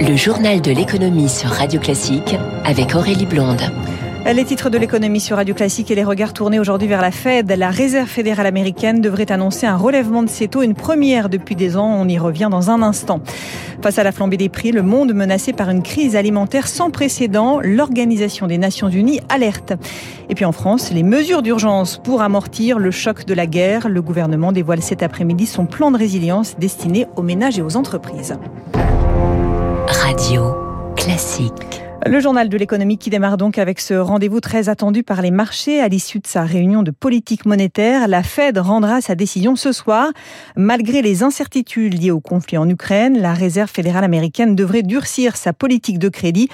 Le journal de l'économie sur Radio Classique avec Aurélie Blonde. Les titres de l'économie sur Radio Classique et les regards tournés aujourd'hui vers la Fed. La Réserve fédérale américaine devrait annoncer un relèvement de ses taux, une première depuis des ans. On y revient dans un instant. Face à la flambée des prix, le monde menacé par une crise alimentaire sans précédent, l'Organisation des Nations Unies alerte. Et puis en France, les mesures d'urgence pour amortir le choc de la guerre. Le gouvernement dévoile cet après-midi son plan de résilience destiné aux ménages et aux entreprises. Radio Classique. Le journal de l'économie qui démarre donc avec ce rendez-vous très attendu par les marchés à l'issue de sa réunion de politique monétaire. La Fed rendra sa décision ce soir. Malgré les incertitudes liées au conflit en Ukraine, la Réserve fédérale américaine devrait durcir sa politique de crédit.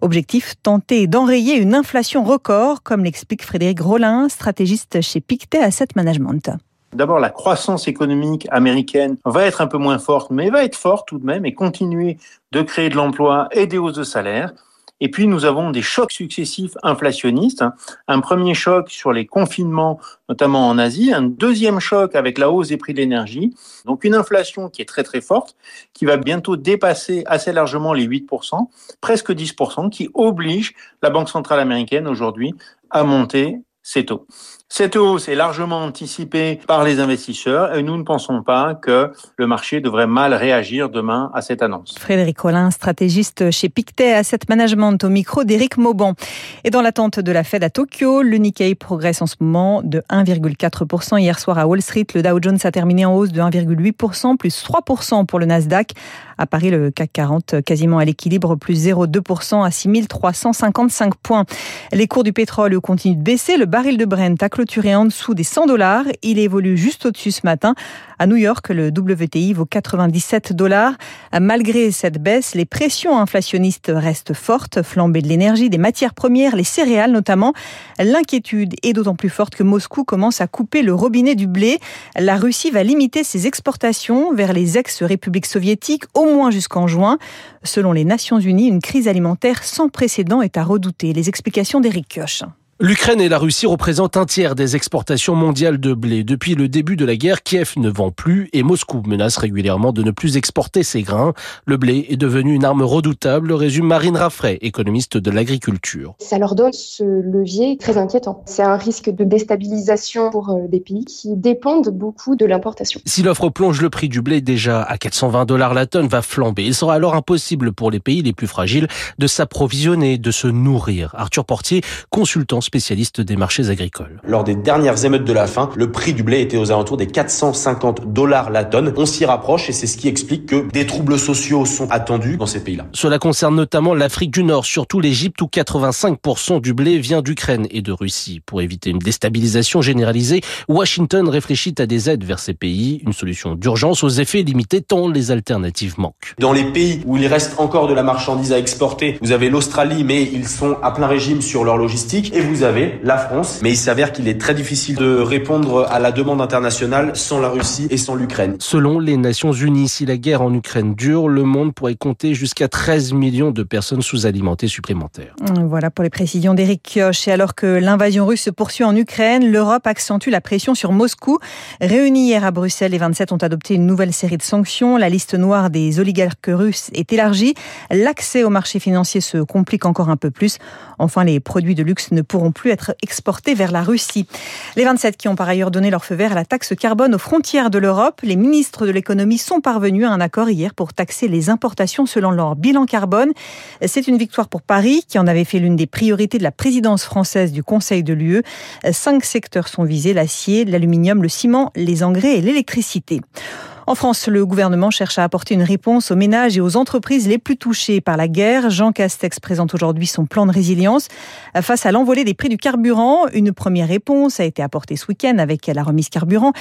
Objectif, tenter d'enrayer une inflation record, comme l'explique Frédéric Rollin, stratégiste chez Pictet Asset Management. D'abord, la croissance économique américaine va être un peu moins forte, mais va être forte tout de même et continuer de créer de l'emploi et des hausses de salaire. Et puis, nous avons des chocs successifs inflationnistes. Un premier choc sur les confinements, notamment en Asie. Un deuxième choc avec la hausse des prix de l'énergie. Donc, une inflation qui est très, très forte, qui va bientôt dépasser assez largement les 8%, presque 10%, qui oblige la Banque centrale américaine aujourd'hui à monter ses taux. Cette hausse est largement anticipée par les investisseurs et nous ne pensons pas que le marché devrait mal réagir demain à cette annonce. Frédéric Collin, stratégiste chez Pictet Asset Management au micro d'Éric Mauban. Et dans l'attente de la Fed à Tokyo, le Nikkei progresse en ce moment de 1,4%. Hier soir à Wall Street, le Dow Jones a terminé en hausse de 1,8%, plus 3% pour le Nasdaq. À Paris, le CAC 40 quasiment à l'équilibre, plus 0,2% à 6355 points. Les cours du pétrole continuent de baisser. Le baril de Brent a clôturé en dessous des 100 dollars. Il évolue juste au-dessus ce matin. À New York, le WTI vaut 97 dollars. Malgré cette baisse, les pressions inflationnistes restent fortes. Flambée de l'énergie, des matières premières, les céréales notamment. L'inquiétude est d'autant plus forte que Moscou commence à couper le robinet du blé. La Russie va limiter ses exportations vers les ex-républiques soviétiques au moins jusqu'en juin. Selon les Nations Unies, une crise alimentaire sans précédent est à redouter. Les explications d'Éric Kioch. L'Ukraine et la Russie représentent un tiers des exportations mondiales de blé. Depuis le début de la guerre, Kiev ne vend plus et Moscou menace régulièrement de ne plus exporter ses grains. Le blé est devenu une arme redoutable, résume Marine Raffray, économiste de l'agriculture. Ça leur donne ce levier très inquiétant. C'est un risque de déstabilisation pour euh, des pays qui dépendent beaucoup de l'importation. Si l'offre plonge le prix du blé déjà à 420 dollars la tonne va flamber. Il sera alors impossible pour les pays les plus fragiles de s'approvisionner, de se nourrir. Arthur Portier, consultant spécialiste des marchés agricoles. Lors des dernières émeutes de la faim, le prix du blé était aux alentours des 450 dollars la tonne. On s'y rapproche et c'est ce qui explique que des troubles sociaux sont attendus dans ces pays-là. Cela concerne notamment l'Afrique du Nord, surtout l'Égypte où 85% du blé vient d'Ukraine et de Russie. Pour éviter une déstabilisation généralisée, Washington réfléchit à des aides vers ces pays, une solution d'urgence aux effets limités tant les alternatives manquent. Dans les pays où il reste encore de la marchandise à exporter, vous avez l'Australie mais ils sont à plein régime sur leur logistique et vous vous avez la France, mais il s'avère qu'il est très difficile de répondre à la demande internationale sans la Russie et sans l'Ukraine. Selon les Nations Unies, si la guerre en Ukraine dure, le monde pourrait compter jusqu'à 13 millions de personnes sous-alimentées supplémentaires. Voilà pour les précisions d'Éric Kioch. Et alors que l'invasion russe se poursuit en Ukraine, l'Europe accentue la pression sur Moscou. Réunis hier à Bruxelles, les 27 ont adopté une nouvelle série de sanctions. La liste noire des oligarques russes est élargie. L'accès au marché financier se complique encore un peu plus. Enfin, les produits de luxe ne pourront plus être exportés vers la Russie. Les 27 qui ont par ailleurs donné leur feu vert à la taxe carbone aux frontières de l'Europe, les ministres de l'économie sont parvenus à un accord hier pour taxer les importations selon leur bilan carbone. C'est une victoire pour Paris qui en avait fait l'une des priorités de la présidence française du Conseil de l'UE. Cinq secteurs sont visés, l'acier, l'aluminium, le ciment, les engrais et l'électricité. En France, le gouvernement cherche à apporter une réponse aux ménages et aux entreprises les plus touchées par la guerre. Jean Castex présente aujourd'hui son plan de résilience. Face à l'envolée des prix du carburant, une première réponse a été apportée ce week-end avec la remise carburant,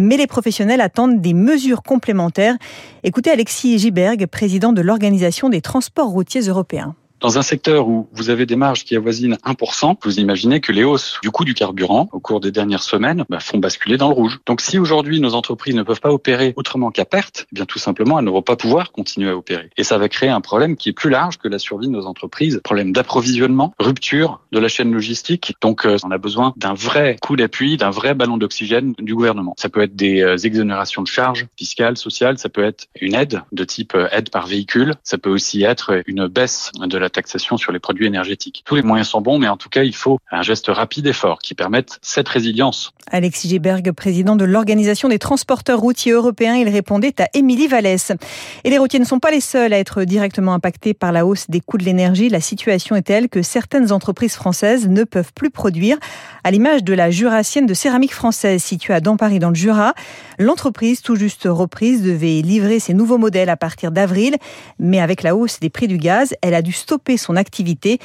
mais les professionnels attendent des mesures complémentaires. Écoutez Alexis Giberg, président de l'Organisation des transports routiers européens. Dans un secteur où vous avez des marges qui avoisinent 1%, vous imaginez que les hausses du coût du carburant au cours des dernières semaines bah, font basculer dans le rouge. Donc si aujourd'hui nos entreprises ne peuvent pas opérer autrement qu'à perte, eh bien tout simplement elles ne vont pas pouvoir continuer à opérer. Et ça va créer un problème qui est plus large que la survie de nos entreprises, problème d'approvisionnement, rupture de la chaîne logistique. Donc euh, on a besoin d'un vrai coup d'appui, d'un vrai ballon d'oxygène du gouvernement. Ça peut être des euh, exonérations de charges fiscales, sociales, ça peut être une aide de type euh, aide par véhicule, ça peut aussi être une baisse de la taxation sur les produits énergétiques. Tous les moyens sont bons, mais en tout cas, il faut un geste rapide et fort qui permette cette résilience. Alexis Geberg, président de l'Organisation des transporteurs routiers européens, il répondait à Émilie Vallès. Et les routiers ne sont pas les seuls à être directement impactés par la hausse des coûts de l'énergie. La situation est telle que certaines entreprises françaises ne peuvent plus produire, à l'image de la Jurassienne de céramique française située à Dampary dans le Jura. L'entreprise, tout juste reprise, devait livrer ses nouveaux modèles à partir d'avril, mais avec la hausse des prix du gaz, elle a dû stopper son activité.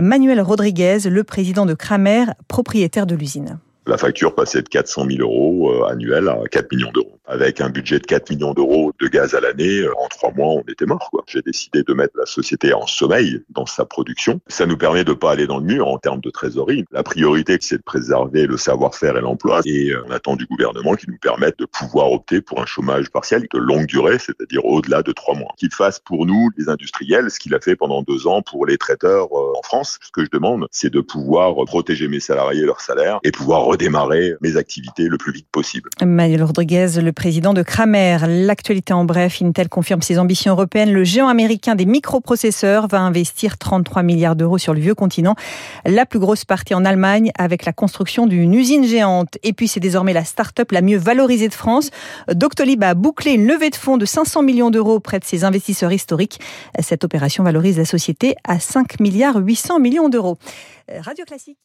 Manuel Rodriguez, le président de Kramer, propriétaire de l'usine. La facture passait de 400 000 euros euh, annuels à 4 millions d'euros. Avec un budget de 4 millions d'euros de gaz à l'année, euh, en trois mois, on était mort. J'ai décidé de mettre la société en sommeil dans sa production. Ça nous permet de pas aller dans le mur en termes de trésorerie. La priorité, c'est de préserver le savoir-faire et l'emploi. Et euh, on attend du gouvernement qui nous permette de pouvoir opter pour un chômage partiel de longue durée, c'est-à-dire au-delà de trois mois. Qu'il fasse pour nous, les industriels, ce qu'il a fait pendant deux ans pour les traiteurs en France. Ce que je demande, c'est de pouvoir protéger mes salariés et leurs salaires et pouvoir redémarrer mes activités le plus vite possible. Manuel Rodriguez, le président de Kramer. L'actualité en bref, Intel confirme ses ambitions européennes. Le géant américain des microprocesseurs va investir 33 milliards d'euros sur le vieux continent, la plus grosse partie en Allemagne avec la construction d'une usine géante. Et puis c'est désormais la start-up la mieux valorisée de France. Doctolib a bouclé une levée de fonds de 500 millions d'euros auprès de ses investisseurs historiques. Cette opération valorise la société à 5 milliards 800 millions d'euros. Radio Classique.